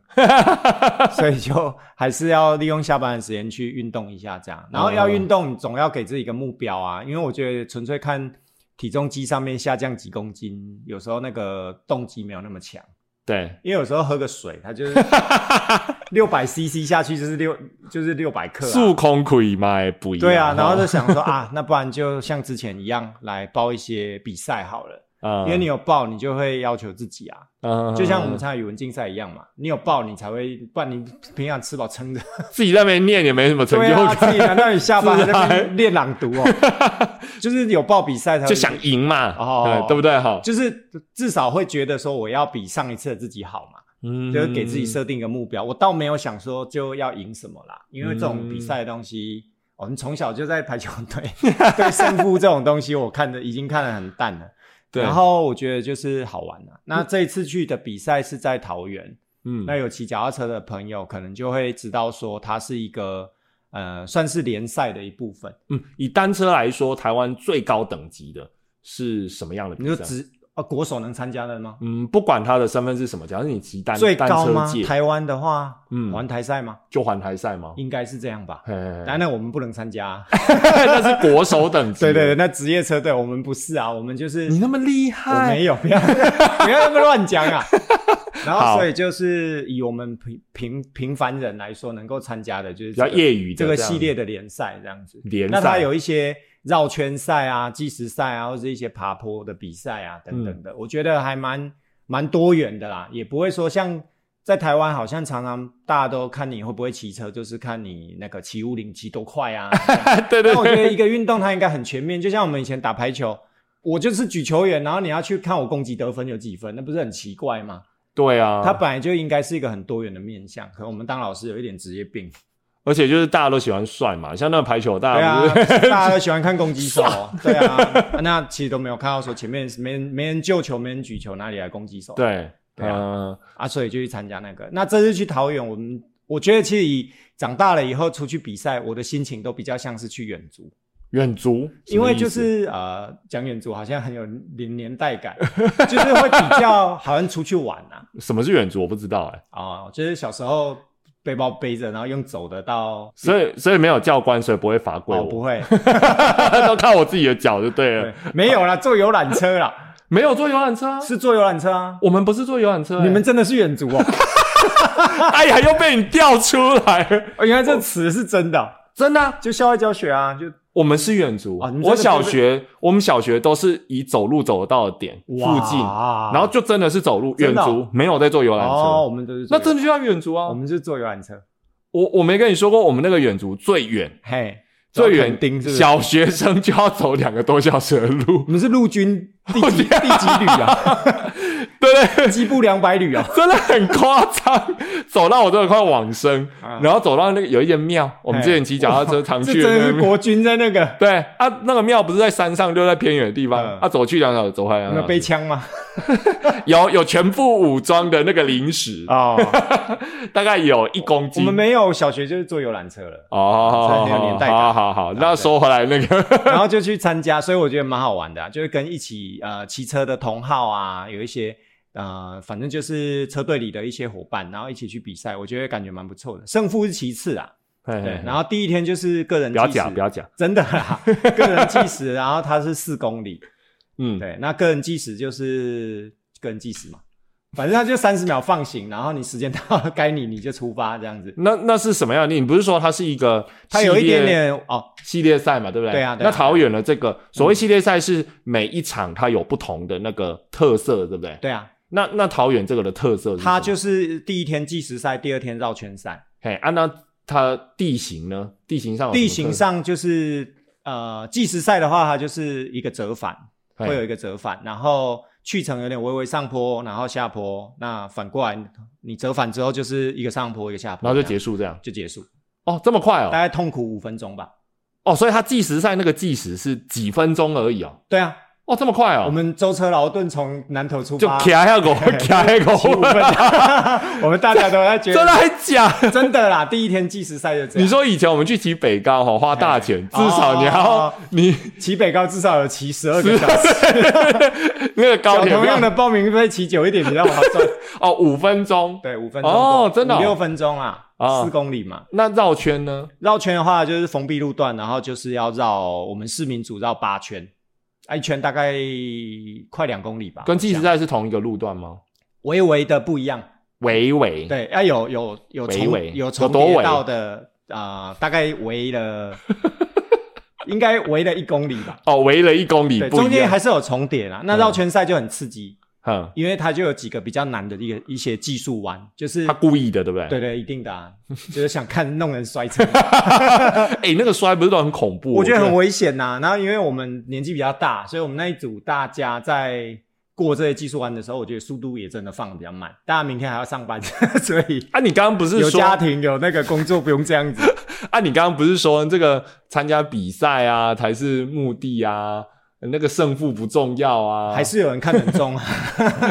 B: 所以就还是要利用下班的时间去运动一下，这样。然后要运动，你总要给自己一个目标啊，因为我觉得纯粹看体重机上面下降几公斤，有时候那个动机没有那么强。
A: 对，
B: 因为有时候喝个水，它就是 六百 CC 下去就是六就是六百克、啊，
A: 速空可以卖？不一样。
B: 对啊，然后就想说啊，那不然就像之前一样来报一些比赛好了，
A: 嗯
B: 因为你有报，你就会要求自己啊，
A: 嗯
B: 就像我们参加语文竞赛一样嘛，你有报你才会，不然你平常吃饱撑的，
A: 自己在那边念也没什么成就
B: 对啊，自
A: 感，
B: 己难道你下班还在那边练朗读哦？就是有报比赛才会
A: 就想赢嘛，
B: 哦
A: 对对不对？哈，
B: 就是至少会觉得说我要比上一次的自己好嘛。
A: 嗯
B: 就是给自己设定一个目标。我倒没有想说就要赢什么啦，因为这种比赛的东西，我们从小就在排球队，对胜负这种东西，我看的已经看得很淡了。
A: 对
B: 然后我觉得就是好玩啊。那这一次去的比赛是在桃园，
A: 嗯
B: 那有骑脚踏车的朋友可能就会知道说，它是一个呃算是联赛的一部分。
A: 嗯，以单车来说，台湾最高等级的是什么样的比赛？
B: 你说职呃国手能参加的吗？
A: 嗯，不管他的身份是什么，假如你骑单
B: 最高吗？
A: 单车界，
B: 台湾的话，
A: 嗯
B: 环台赛吗？
A: 就环台赛吗？
B: 应该是这样吧。
A: 嘿嘿嘿
B: 当然，我们不能参加啊、
A: 那是国手等级。
B: 对对对，，那职业车队我们不是啊，我们就是
A: 你那么厉
B: 我
A: 害，
B: 没有，不要 不要那么乱讲啊。然后所以就是以我们平平平凡人来说，能够参加的就是
A: 比较
B: 这个
A: 业余
B: 这个系列的联赛这样子。
A: 联
B: 那它有一些绕圈赛啊、计时赛啊，或者一些爬坡的比赛啊等等的，我觉得还蛮蛮多元的啦，也不会说像。在台湾好像常常大家都看你会不会骑车，就是看你那个骑五零骑多快啊。
A: 对对
B: 但我觉，得一个运动它应该很全面，就像我们以前打排球，我就是举球员，然后你要去看我攻击得分有几分，那不是很奇怪吗？
A: 对啊，
B: 他本来就应该是一个很多元的面向，可能我们当老师有一点职业病。
A: 而且就是大家都喜欢帅嘛，像那个排球，大家
B: 啊，大家都喜欢看攻击手，对啊，那其实都没有看到说前面没人没人救球，没人举球，哪里来攻击手？
A: 对，
B: 对啊
A: 嗯，
B: 啊，所以就去参加那个。那这次去桃园，我们我觉得其实以长大了以后出去比赛，我的心情都比较像是去远足。
A: 远足，
B: 因为就是呃，讲远足好像很有年年代感，就是会比较好像出去玩啊。
A: 什么是远足，我不知道哎，
B: 哦，就是小时候背包背着，然后用走的到
A: 所以所以没有教官，所以不会罚跪
B: 哦，
A: 我，
B: 不会，
A: 都靠我自己的脚就对了。
B: 对，，没有啦，坐游览车啦，
A: 没有坐游览车啊，
B: 是坐游览车啊。
A: 我们不是坐游览车欸，
B: 你们真的是远足哦？
A: 哎呀，又被你调出来
B: 原来这词是真的哦，
A: 真的啊，
B: 就校外教学啊，就
A: 我们是远足我小学我们小学都是以走路走得到的点附近，然后就真的是走路远足，没有在坐游览
B: 哦，我
A: 车，
B: 们都是
A: 那真的就叫远足啊
B: 我。们是坐游览车，
A: 我我没跟你说过，我们那个远足最远
B: 嘿，
A: 最远
B: 丁是是？
A: 小学生就要走两个多小时的路
B: 我，们是陆军第几第几旅啊？
A: 对不对？
B: 疾步两百里啊？
A: 真的很夸张，走到我真的快往生，
B: 啊
A: 然后走到那个有一间庙，我们之前骑脚踏车常去的那
B: 国军在那个
A: 对啊，那个庙不是在山上，就在偏远的地方。
B: 嗯
A: 啊，走去两小时，走回来两
B: 有没有
A: 小时
B: 背枪吗？
A: 有有全副武装的那个零食，
B: 哦，
A: 大概有一公斤
B: 我
A: 斤。
B: 们没有小学就是坐游览车了，
A: 哦，
B: 这很有年代感
A: 好好好，那说回来那个，
B: 然后就去参加，所以我觉得蛮好玩的、啊，就是跟一起呃骑车的同好啊，有一些呃，反正就是车队里的一些伙伴，然后一起去比赛，我觉得感觉蛮不错的。胜负是其次啊，对。然
A: 然
B: 后第一天就是个人计时
A: 不要讲，不要讲，
B: 真的啦，个人计时，然后它是四公里，
A: 嗯，
B: 对，那个人计时就是个人计时嘛，反正它就三十秒放行，然后你时间到了该你你就出发这样子。
A: 那那是什么样的？你不是说它是一个
B: 它有一点点哦，
A: 系列赛嘛，对不对？
B: 对啊对啊
A: 那桃园的这个所谓系列赛是每一场它有不同的那个特色，对不对？
B: 对啊，
A: 那那桃园这个的特色是，
B: 它就是第一天计时赛，第二天绕圈赛。
A: 嘿啊，那它地形呢？地形上
B: 地形上就是呃，计时赛的话，它就是一个折返，
A: 嘿
B: 会有一个折返，然后去程有点微微上坡，然后下坡。那反过来，你折返之后就是一个上坡，一个下坡，
A: 然后就结束这样。
B: 就结束，
A: 哦，这么快哦
B: 大。概痛苦五分钟吧。
A: 哦，所以它计时赛那个计时是几分钟而已哦。
B: 对啊，
A: 哦，这么快哦。
B: 我们舟车劳顿从南头出
A: 就
B: 发，
A: 卡 下狗，卡下狗
B: 骑，五分，我们大家都在觉得
A: 真的还假？
B: 真的啦，第一天计时赛就这样。
A: 你说以前我们去骑北高哈，花大钱，至少你要
B: 哦
A: 你
B: 骑北高至少有骑十二个小时，
A: 那个高铁
B: 同样的报名费骑久一点比较划算。
A: 哦，五分钟。
B: 对，五分钟
A: 哦真的
B: 六分钟啊，
A: 哦
B: 四公里嘛。
A: 那绕圈呢？
B: 绕圈的话就是封闭路段，然后就是要绕我们市民组绕八圈，啊一圈大概快两公里吧。
A: 跟计时赛是同一个路段吗？
B: 微微的不一样。
A: 微微，
B: 对，要有有有重
A: 微微
B: 有重叠到的啊、呃大概围了，应该围了一公里吧。
A: 哦，围了一公里。
B: 中间还是有重叠啦。那绕圈赛就很刺激，
A: 嗯，
B: 因为他就有几个比较难的一个一些技术弯，就是
A: 他故意的，对不对？
B: 对对，一定的、啊，就是想看弄人摔车，
A: 哎、那个摔不是都很恐怖？
B: 我觉得很危险呐、然后因为我们年纪比较大，所以我们那一组大家在过这些技术弯的时候，我觉得速度也真的放的比较慢。大家明天还要上班，所以
A: 啊，你刚刚不是说
B: 有家庭有那个工作不用这样子。
A: 啊？你刚刚不是说这个参加比赛啊才是目的啊？那个胜负不重要啊？
B: 还是有人看得很重啊。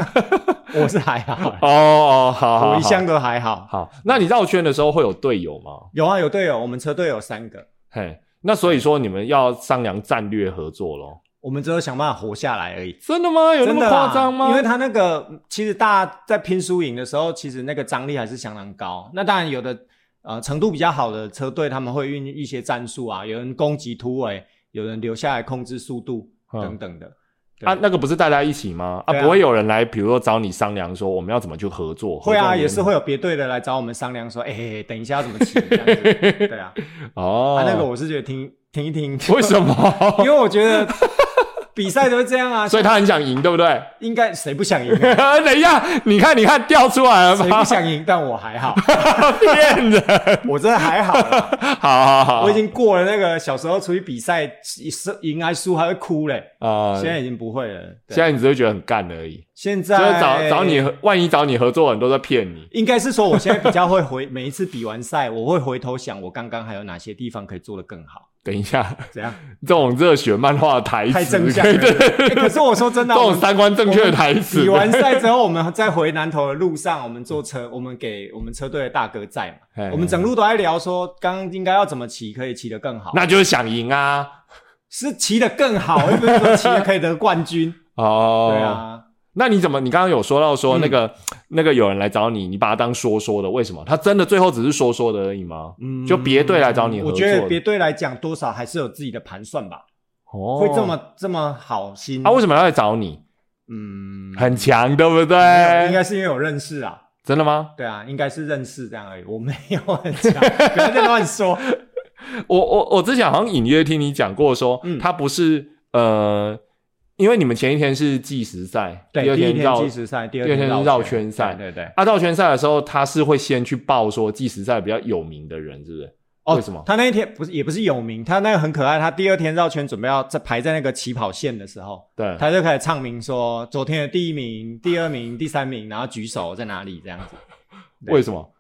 B: 我是还好，
A: 哦哦，好
B: 我一向都还好。
A: 好。那你绕圈的时候会有队友吗？
B: 有啊，有队友，我们车队有三个，
A: 嘿，那所以说你们要商量战略合作咯。
B: 我们只有想办法活下来而已。
A: 真的吗？有那么夸张吗？
B: 因为他那个其实大家在拼输赢的时候，其实那个张力还是相当高。那当然有的呃程度比较好的车队，他们会运用一些战术啊，有人攻击突围，有人留下来控制速度
A: 嗯
B: 等等的。
A: 啊，那个不是大家一起吗？啊，
B: 啊
A: 不会有人来，比如说找你商量说我们要怎么去合作？
B: 会啊，也是会有别队的来找我们商量说，哎、等一下要怎么起这样子。对啊，
A: 哦。
B: 啊，那个我是觉得听听一听，
A: 为什么？
B: 因为我觉得比赛都是这样啊，
A: 所以他很想赢，对不对？
B: 应该谁不想赢、啊？
A: 等一下，你看，你看，掉出来了吧
B: 谁不？想赢？但我还好，
A: 骗人！
B: 我真的还好啦。
A: 好好好，
B: 我已经过了那个小时候出去比赛，输赢还输还会哭嘞，
A: 啊，
B: 现在已经不会了。
A: 现在你只会觉得很干而已，
B: 现
A: 就是
B: 在
A: 找找你，万一找你合作的人都在骗你。
B: 应该是说我现在比较会回每一次比完赛，我会回头想我刚刚还有哪些地方可以做得更好。
A: 等一下，
B: 怎样？
A: 这种热血漫画的台词，
B: 太正向了。可是我说真的，
A: 这种三观正确的台词。
B: 比完赛之后，我们在回南头的路上，我们坐车，我们给我们车队的大哥在嘛
A: 嘿，
B: 我们整路都在聊说，刚刚应该要怎么骑可以骑得更好，
A: 那就是想赢啊！
B: 是骑得更好，又不是说骑得可以得冠军。
A: 哦，
B: 对，啊，
A: 那你怎么？你刚刚有说到说
B: 嗯
A: 那个、那个有人来找你，你把他当说说的，为什么？他真的最后只是说说的而已吗？
B: 嗯
A: 就别队来找你合
B: 我，觉得别队来讲，多少还是有自己的盘算吧，
A: 哦
B: 会这么这么好心
A: 啊？为什么要来找你？
B: 嗯，
A: 很强，对不对？
B: 应该是因为有认识啊。
A: 真的吗？
B: 对啊，应该是认识这样而已。我没有很强，不要再乱说。
A: 我我我之前好像隐约听你讲过说，
B: 嗯
A: 他不是呃，因为你们前一天是计时赛，
B: 对，
A: 第二
B: 天
A: 绕
B: 计时赛，第二
A: 天是绕
B: 圈
A: 圈赛
B: 对对对。
A: 啊绕圈赛的时候，他是会先去报说计时赛比较有名的人，是不是？
B: 哦
A: 为什么？
B: 他那一天不是也不是有名，他那个很可爱。他第二天绕圈准备要在排在那个起跑线的时候，
A: 对，
B: 他就开始唱名说昨天的第一名、第二名、第三名，然后举手在哪里这样子。
A: 为什么？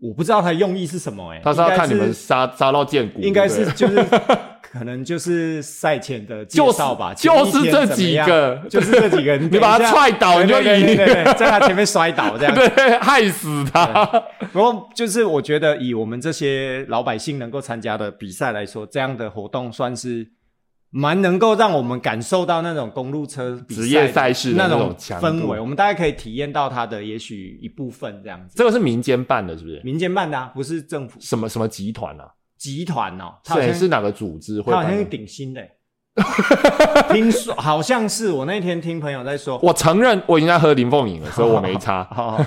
B: 我不知道他的用意是什么、欸，哎，
A: 他是要看你们杀杀到见骨，
B: 应该是就是 可能就是赛前的介绍吧，
A: 就是这几个
B: 就是这几个，你
A: 你把他踹倒你就赢
B: 对对对对对在他前面摔倒这样。
A: 对，对，害死他。
B: 不过就是我觉得以我们这些老百姓能够参加的比赛来说，这样的活动算是蛮能够让我们感受到那种公路车比
A: 职业赛事的那种
B: 氛围，我们大概可以体验到它的也许一部分这样子。
A: 这个是民间办的，是不是？
B: 民间办的啊，不是政府
A: 什么什么集团啊？
B: 集团哦，它好
A: 是
B: 像
A: 是哪个组织会办的？
B: 它好像是顶新的欸，听说好像是我那天听朋友在说，
A: 我承认我已经在喝林凤颖了，所以我没 差。
B: 好，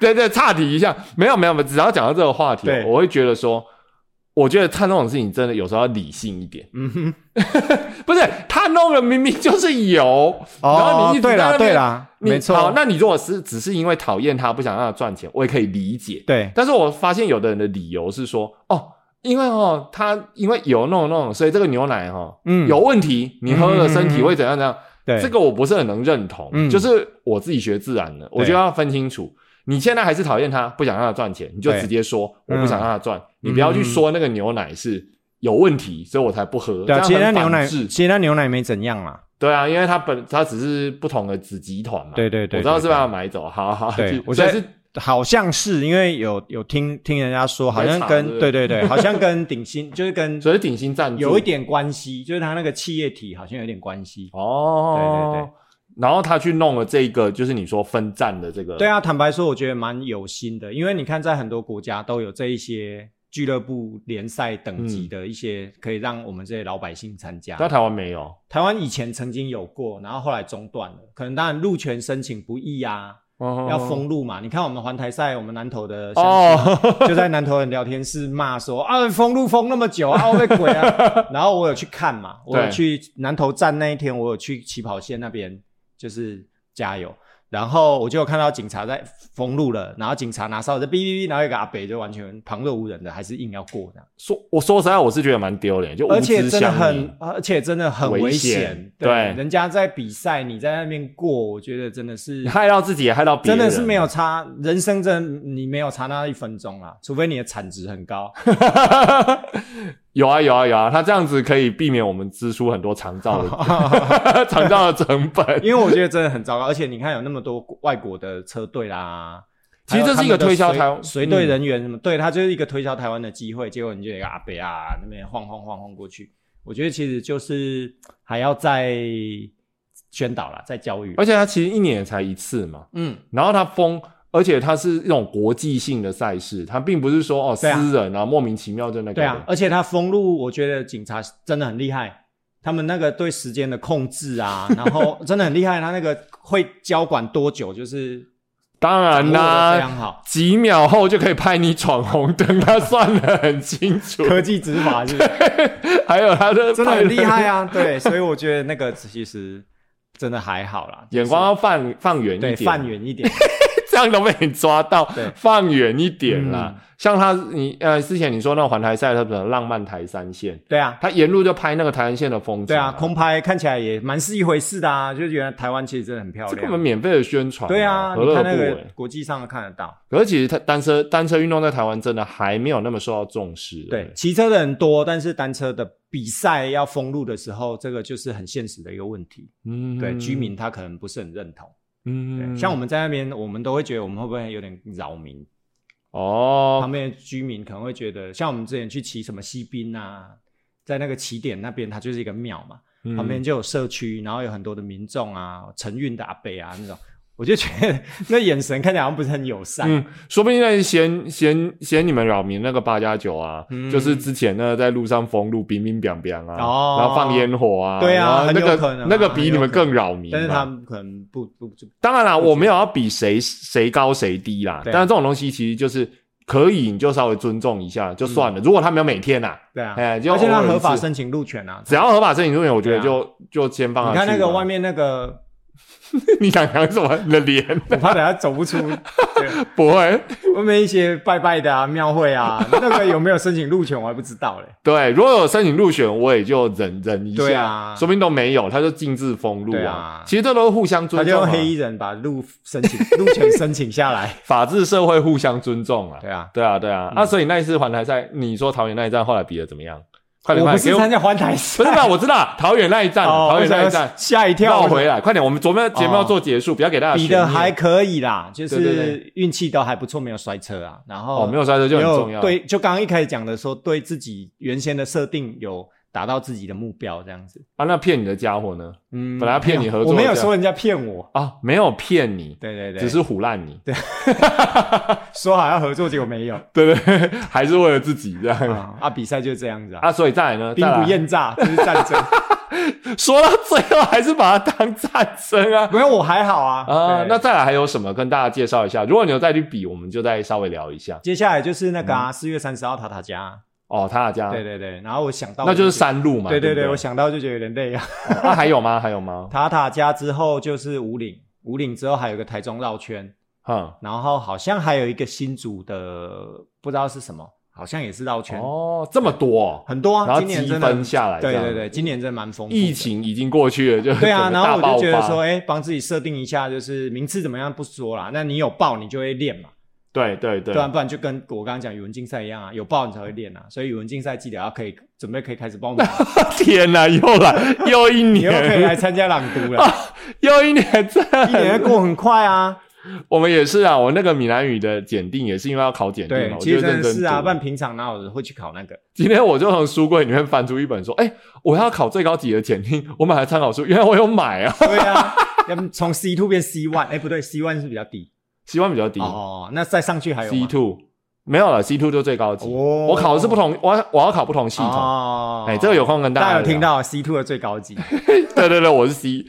A: 对 对，岔题一下，没有没有没有，只要讲到这个话题，我会觉得说，我觉得他那种事情真的有时候要理性一点。
B: 嗯哼，
A: 不是他弄了，明明就是有，然后你一直
B: 对啦对啦，
A: 你
B: 没错，
A: 好，那你如果是只是因为讨厌他，不想让他赚钱，我也可以理解。
B: 对
A: 但是我发现有的人的理由是说，哦，因为哦，他因为有弄弄，所以这个牛奶哦，
B: 嗯
A: 有问题，你喝了身体会怎样怎样。
B: 对
A: 这个我不是很能认同。
B: 嗯
A: 就是我自己学自然的，我
B: 对
A: 觉得要分清楚。你现在还是讨厌他，不想让他赚钱，你就直接说我不想让他赚，你不
B: 嗯
A: 要去说那个牛奶是有问题，所以我才不喝。
B: 对啊，其实那牛奶，
A: 是
B: 其实那牛奶没怎样嘛。
A: 对啊，因为它本它只是不同的子集团嘛。
B: 对对对
A: 我知道是
B: 对
A: 把它买走。好好，
B: 对我 觉得
A: 是
B: 好像是因为有有听听人家说，好像跟对对对，好像跟鼎新就是跟
A: 所以是鼎新赞助
B: 有一点关系，就是他那个企业体好像有点关系。
A: 哦，
B: 对对对。
A: 然后他去弄了这个，就是你说分站的这个，
B: 对啊，坦白说，我觉得蛮有心的，因为你看，在很多国家都有这一些俱乐部联赛等级的一些，可以让我们这些老百姓参加。
A: 在台湾没有，
B: 台湾以前曾经有过，然后后来中断了，可能当然路权申请不易啊，
A: 哦
B: 要封路嘛。你看我们环台赛，我们南投的乡
A: 哦，
B: 亲 就在南投人聊天室骂说啊，封路封那么久啊，我被鬼啊。然后我有去看嘛，我有去南投站那一天，我有去起跑线那边，就是加油。然后我就有看到警察在封路了，然后警察拿哨子哔哔哔，然后一个阿北就完全旁若无人的，还是硬要过这样。
A: 说我说实在，我是觉得蛮丢脸，就
B: 而且真的很，而且真的很
A: 危
B: 危
A: 险
B: 对，
A: 对
B: 人家在比赛，你在那边过，我觉得真的是
A: 害到自己，也害到别人，
B: 真的是没有差，人生真的你没有差那一分钟啦，除非你的产值很高。
A: 有啊有啊有啊，他这样子可以避免我们支出很多长照的 长照的成本。
B: 因为我觉得真的很糟糕，而且你看有那么多外国的车队啦，
A: 其实这是一个推销台
B: 随队人员什么，对他就是一个推销台湾的机会。结果你就有一个阿北啊那边晃晃晃晃过去，我觉得其实就是还要再宣导啦，再教育。
A: 而且他其实一年才一次嘛，
B: 嗯，
A: 然后他封，而且它是一种国际性的赛事，它并不是说哦私人啊莫名其妙就那个。
B: 对啊，而且它封路，我觉得警察真的很厉害，他们那个对时间的控制啊，然后真的很厉害，他那个会交管多久，就是
A: 当然啦、
B: 非常好。
A: 几秒后就可以拍你闯红灯，他算得很清楚。
B: 科技执法是不是
A: 还有他的
B: 真的很厉害
A: 啊，
B: 啊，对，所以我觉得那个其实真的还好啦，
A: 眼光要放放远一
B: 对
A: 点，
B: 放远一点，
A: 这样都被你抓到，放远一点啦。
B: 嗯
A: 像他，你呃，之前你说那个环台赛，他的浪漫台三线，
B: 对啊，
A: 他沿路就拍那个台三线的风景、
B: 对啊，空拍看起来也蛮是一回事的啊，就是原来台湾其实真的很漂
A: 这根本
B: 亮。
A: 免费的宣传、
B: 对啊，
A: 何乐而不
B: 你看那个
A: 为？
B: 国际上看得到，
A: 可是其实他单车单车运动在台湾真的还没有那么受到重视。
B: 对，，骑车的人多，但是单车的比赛要封路的时候，这个就是很现实的一个问题。
A: 嗯
B: 对，居民他可能不是很认同。
A: 嗯，
B: 像我们在那边，我们都会觉得我们会不会有点扰民？
A: 哦。
B: 旁，边的居民可能会觉得，像我们之前去骑什么西滨啊，在那个起点那边，它就是一个庙嘛，
A: 嗯。
B: 旁边就有社区，然后有很多的民众啊，承运的阿伯啊那种，我就觉得那眼神看起来好像不是很友善。
A: 嗯，说不定那是嫌嫌嫌你们扰民那个八加九啊，
B: 嗯
A: 就是之前呢在路上封路，冰冰冰冰啊，
B: 哦
A: 然后放烟火啊，
B: 对啊
A: 那个那个比你们更扰民，
B: 但是他们可能不不不，
A: 当然啦，我没有要比谁谁高谁低啦，但是这种东西其实就是可以，你就稍微尊重一下就算了。如果他没有每天呐，
B: 对啊，
A: 哎，就
B: 而且他合法申请路权啊。
A: 只要合法申请入权，我觉得
B: 对
A: 就就先放
B: 你。看那个外面那个，
A: 你想讲什么？你的脸
B: 我怕等下走不出。
A: 不会。
B: 外面一些拜拜的啊、庙会啊，那个有没有申请入选我还不知道嘞。
A: 对，如果有申请入选，我也就忍忍一下。
B: 对啊
A: 说不定都没有，他就禁止封路
B: 对啊
A: 其实这都是互相
B: 他就用
A: 尊重啊，
B: 黑衣人把路申请 路权申请下来。
A: 法治社会互相尊重啊。
B: 对啊，
A: 对啊，对啊。那所以那一次环台赛，你说桃园那一站后来比的怎么样？快点，
B: 我
A: 快点，给我
B: 不是参加环台赛，
A: 不是吧？我知道桃园那一站，
B: 哦
A: 桃园那一站
B: 吓一跳，
A: 绕回来，快点！我们昨天节目要做结束，不要给大家
B: 比的还可以啦，就是运气都还不错，没有摔车啊。然后
A: 哦，没有摔车就很重要。
B: 对，就刚刚一开始讲的说，对自己原先的设定有达到自己的目标这样子。
A: 啊，那骗你的家伙呢？
B: 嗯，
A: 本来要骗你合作
B: 我没有说人家骗我，
A: 啊，没有骗你，
B: 对对对，
A: 只是唬烂你。对
B: 说好要合作，结果没有
A: 对对，还是为了自己这样
B: 啊。啊，比赛就是这样子啊，
A: 啊。所以再来呢，
B: 兵不厌诈，这是战争。
A: 说到最后还是把它当战争啊。
B: 没有，我还好啊。
A: 啊，
B: 对
A: 那再来还有什么跟大家介绍一下？如果你有再去比，我们就再稍微聊一下。
B: 接下来就是那个
A: 嗯
B: 啊，四月三十号塔塔加，
A: 哦，他的家，
B: 对对对。然后我想到，
A: 那就是山路嘛。
B: 对对对，我想到就觉得有点累啊。
A: 哦那还有吗？还有吗？
B: 塔塔家之后就是五岭，五岭之后还有一个台中绕圈，
A: 哼，
B: 然后好像还有一个新竹的，不知道是什么，好像也是绕圈，
A: 哦，这么多，
B: 很多啊。
A: 然后积分下来，
B: 对对对，今年真的蛮丰富的。
A: 疫情已经过去了，就
B: 对啊，然后我就觉得说，哎，帮自己设定一下，就是名次怎么样不说啦，那你有报你就会练嘛，
A: 对对对。
B: 不然，不然就跟我刚刚讲语文竞赛一样啊，有报你才会练啊，所以语文竞赛记得要可以准备可以开始报名，
A: 天哪，又来 又一
B: 年。又可以来
A: 年，
B: 参加朗读了，
A: 又一年，这
B: 一年会过很快啊。
A: 我们也是啊，我那个闽南语的检定也是因为要考检定嘛，，我
B: 对其实
A: 就认真
B: 是啊，不然平常哪有人会去考那个？
A: 今天我就从书柜里面翻出一本说，哎、我要考最高级的检定，我买了参考书，原来我有买啊，
B: 对啊，要从 C two 变 C one，哎，不对，C one 是比较低
A: 希望比较低、
B: 哦，那再上去还有
A: c two 没有了，C two 就最高级。
B: 哦
A: 我考的是不同，我要我要考不同系统。
B: 哦，
A: 哎、这个有空跟大家聊
B: 大家有听？到 C two 的最高级？
A: 对对对，我是 C，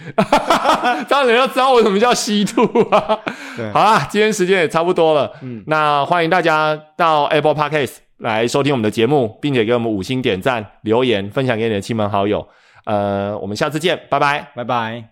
A: 这样人家知道我什么叫 C two 啊。
B: 对
A: 好啦，今天时间也差不多了，
B: 嗯，
A: 那欢迎大家到 Apple Podcast 来收听我们的节目，并且给我们五星点赞、留言、分享给你的亲朋好友。呃，我们下次见，拜拜。
B: 拜拜。